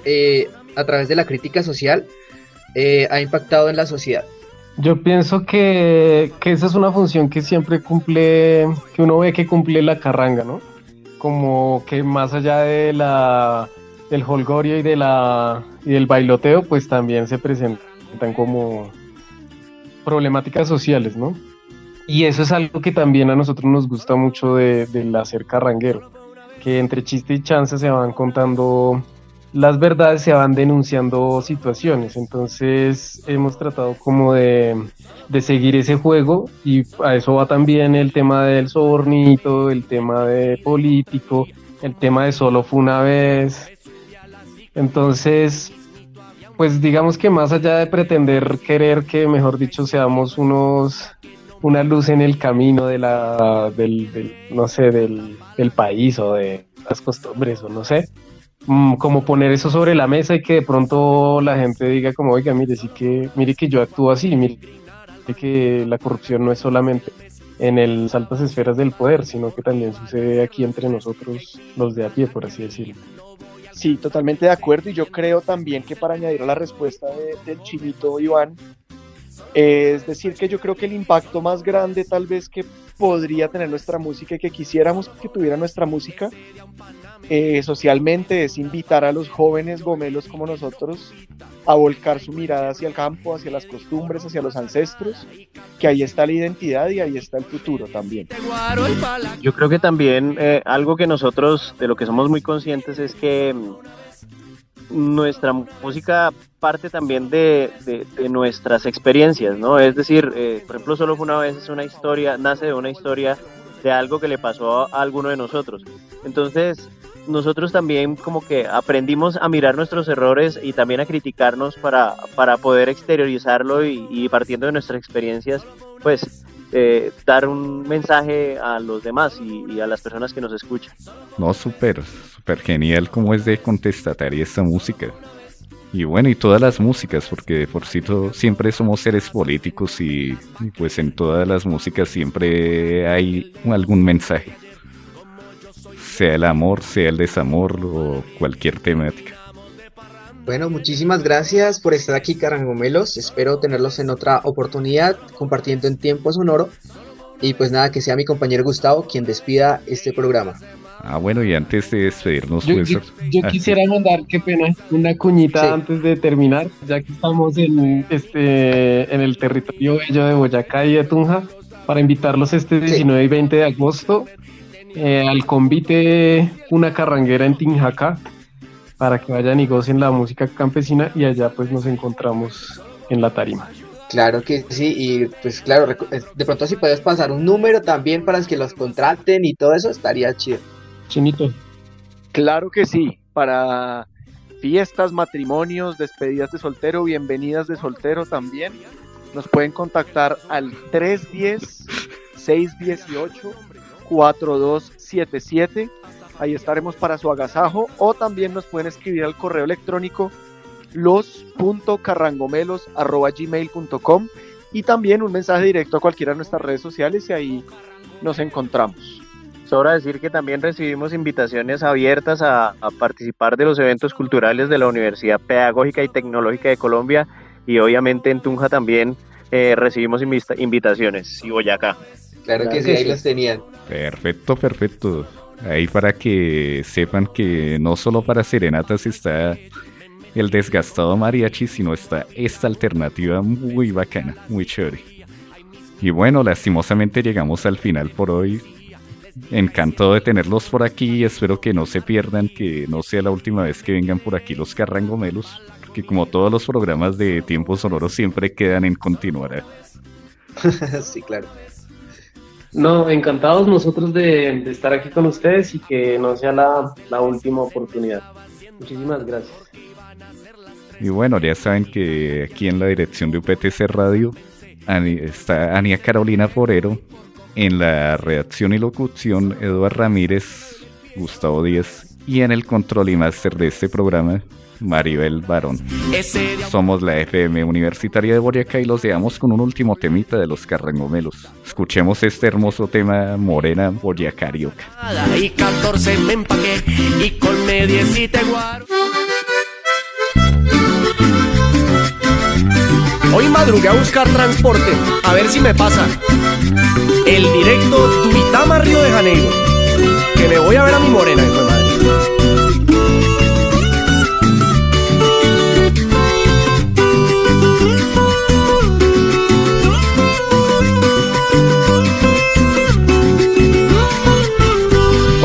eh, a través de la crítica social, eh, ha impactado en la sociedad? Yo pienso que, esa es una función que siempre cumple, que uno ve que cumple la carranga, ¿no? Como que más allá de la del holgorio y de la y del bailoteo, pues también se presentan como problemáticas sociales, ¿no? Y eso es algo que también a nosotros nos gusta mucho de, del hacer carranguero, que entre chiste y chance se van contando las verdades se van denunciando situaciones. Entonces hemos tratado como de, de, seguir ese juego y a eso va también el tema del sobornito, el tema de político, el tema de solo fue una vez. Entonces, pues digamos que más allá de pretender querer que, mejor dicho, seamos unos una luz en el camino de la del, no sé del, del país o de las costumbres o no sé Mm, como poner eso sobre la mesa y que de pronto la gente diga como, oiga, mire, sí que, mire que yo actúo así, mire que la corrupción no es solamente en las altas esferas del poder, sino que también sucede aquí entre nosotros los de a pie, por así decirlo. Sí, totalmente de acuerdo y yo creo también que para añadir a la respuesta del chinito Iván, es decir, que yo creo que el impacto más grande tal vez que podría tener nuestra música y que quisiéramos que tuviera nuestra música eh, socialmente es invitar a los jóvenes gomelos como nosotros a volcar su mirada hacia el campo, hacia las costumbres, hacia los ancestros, que ahí está la identidad y ahí está el futuro también. Yo creo que también eh, algo que nosotros de lo que somos muy conscientes es que nuestra música parte también de, nuestras experiencias, ¿no? Es decir, eh, por ejemplo, solo fue una vez es una historia, nace de una historia de algo que le pasó a alguno de nosotros. Entonces, nosotros también como que aprendimos a mirar nuestros errores y también a criticarnos para, para poder exteriorizarlo y, partiendo de nuestras experiencias, pues eh, dar un mensaje a los demás y, a las personas que nos escuchan. No, súper, súper genial como es de contestataria esta música. Y bueno, y todas las músicas, porque de por sí siempre somos seres políticos y pues en todas las músicas siempre hay algún mensaje sea el amor, sea el desamor o cualquier temática. Bueno, muchísimas gracias por estar aquí, Carangomelos. Espero tenerlos en otra oportunidad compartiendo en tiempo sonoro. Y pues nada, que sea mi compañero Gustavo quien despida este programa. Ah, bueno, y antes de despedirnos, yo, pues, yo, ah, quisiera mandar, qué pena, una cuñita antes de terminar, ya que estamos en, este, en el territorio bello de Boyacá y de Tunja, para invitarlos este 19 y 20 de agosto eh, al convite una carranguera en Tinjaca para que vayan y gocen la música campesina y allá pues nos encontramos en la tarima. Claro que sí, y pues claro, eh, de pronto si puedes pasar un número también para que los contraten y todo eso estaría chido. Chinito. Claro que sí, para fiestas, matrimonios, despedidas de soltero, bienvenidas de soltero también. Nos pueden contactar al 310 618 4277. Ahí estaremos para su agasajo o también nos pueden escribir al correo electrónico los.carrangomelos.gmail.com y también un mensaje directo a cualquiera de nuestras redes sociales y ahí nos encontramos. Sobra decir que también recibimos invitaciones abiertas a, participar de los eventos culturales de la Universidad Pedagógica y Tecnológica de Colombia y obviamente en Tunja también eh, recibimos invitaciones y Boyacá. Claro, que sí, ahí las tenían. Perfecto, perfecto. Ahí para que sepan que no solo para serenatas está el desgastado mariachi, sino está esta alternativa muy bacana, muy chévere. Y bueno, lastimosamente llegamos al final por hoy. Encantado de tenerlos por aquí. Espero que no se pierdan, que no sea la última vez que vengan por aquí los carrangomelos, porque como todos los programas de tiempo sonoro siempre quedan en continuar. (laughs) sí, claro. No, encantados nosotros de, estar aquí con ustedes y que no sea la, última oportunidad. Muchísimas gracias. Y bueno, ya saben que aquí en la dirección de UPTC Radio está Ania Carolina Forero, en la redacción y locución Eduardo Ramírez, Gustavo Díaz y en el control y máster de este programa Maribel Barón. Somos la FM Universitaria de Boyacá y los dejamos con un último temita de los carrangomelos. Escuchemos este hermoso tema Morena Boyacarioca. Y 14 me empaqué y con Hoy madrugué a buscar transporte, a ver si me pasa. El directo Tuitama Río de Janeiro. Que me voy a ver a mi morena, hijo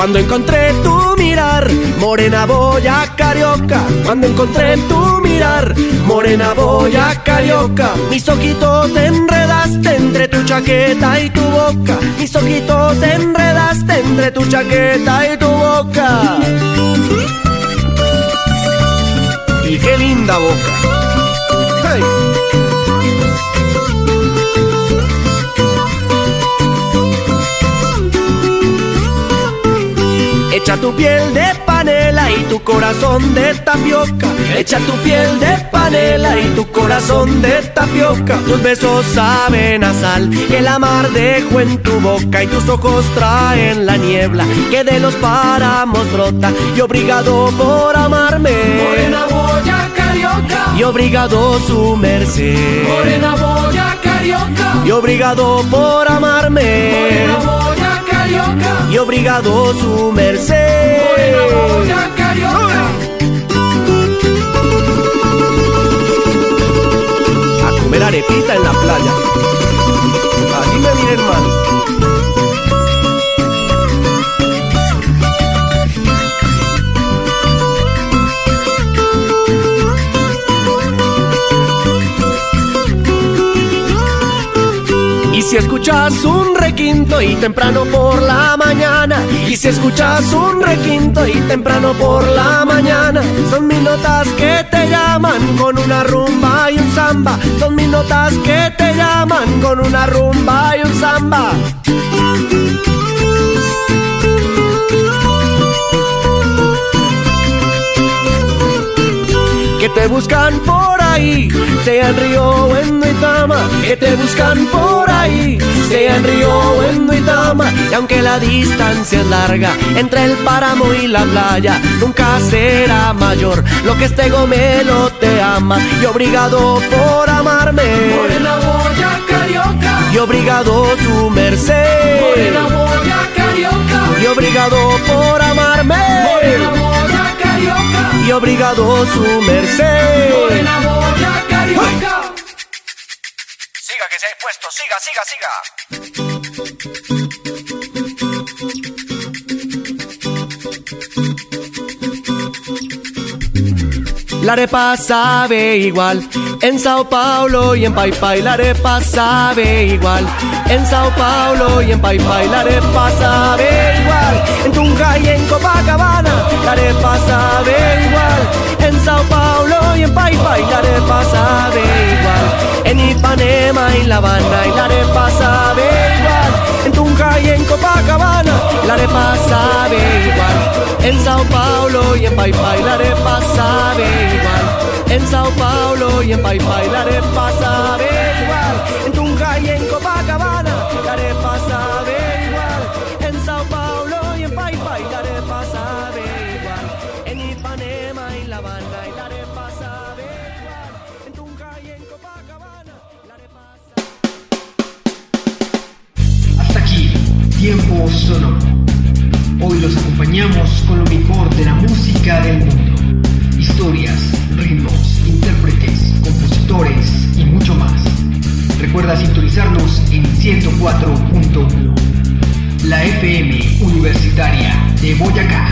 Cuando encontré tu mirar, Morena boya carioca, cuando encontré en tu mirar, morena boya carioca, mis ojitos enredaste entre tu chaqueta y tu boca, mis ojitos enredaste entre tu chaqueta y tu boca. Y qué linda boca. Echa tu piel de panela y tu corazón de tapioca. Echa tu piel de panela y tu corazón de tapioca. Tus besos saben a sal que el amar dejó en tu boca y tus ojos traen la niebla que de los páramos brota. Y obrigado por amarme. Morena boya carioca. Y obrigado su merced. Morena boya carioca. Y obrigado por amarme. Morena boya. Y obrigado su merced. Morena carioca. A comer arepita en la playa. Así me viene hermano. Si escuchas un requinto y temprano por la mañana, y si escuchas un requinto y temprano por la mañana, son mis notas que te llaman con una rumba y un samba, son mis notas que te llaman con una rumba y un samba. que te buscan por ahí, sea en Río o en Duitama, que te buscan por ahí, sea en Río o en Duitama, y aunque la distancia es larga entre el páramo y la playa, nunca será mayor lo que este gomelo te ama, y obrigado por amarme, Morena boya carioca. y obrigado su merced, Morena boya carioca. y obrigado por amarme, Morena. Y obrigado su merced. Morena boya carioca. Siga que se ha puesto, siga, siga, siga. La arepa sabe igual en Sao Paulo y en Pai Pai. La arepa sabe igual en Sao Paulo y en Pai Pai. La arepa sabe igual en Tunja y en Copacabana. La arepa sabe igual en Sao Paulo y en Pai Pai. La arepa sabe igual en Ipanema y La Habana. Y la arepa sabe igual en Tunja y en Copacabana. La arepa sabe igual en Sao Paulo y en Pai Pai. La arepa sabe igual en Sao Paulo y en Pai Pai. La arepa sabe igual en Tunja y en Hoy los acompañamos con lo mejor de la música del mundo. Historias, ritmos, intérpretes, compositores y mucho más. Recuerda sintonizarnos en 104.1. La FM Universitaria de Boyacá.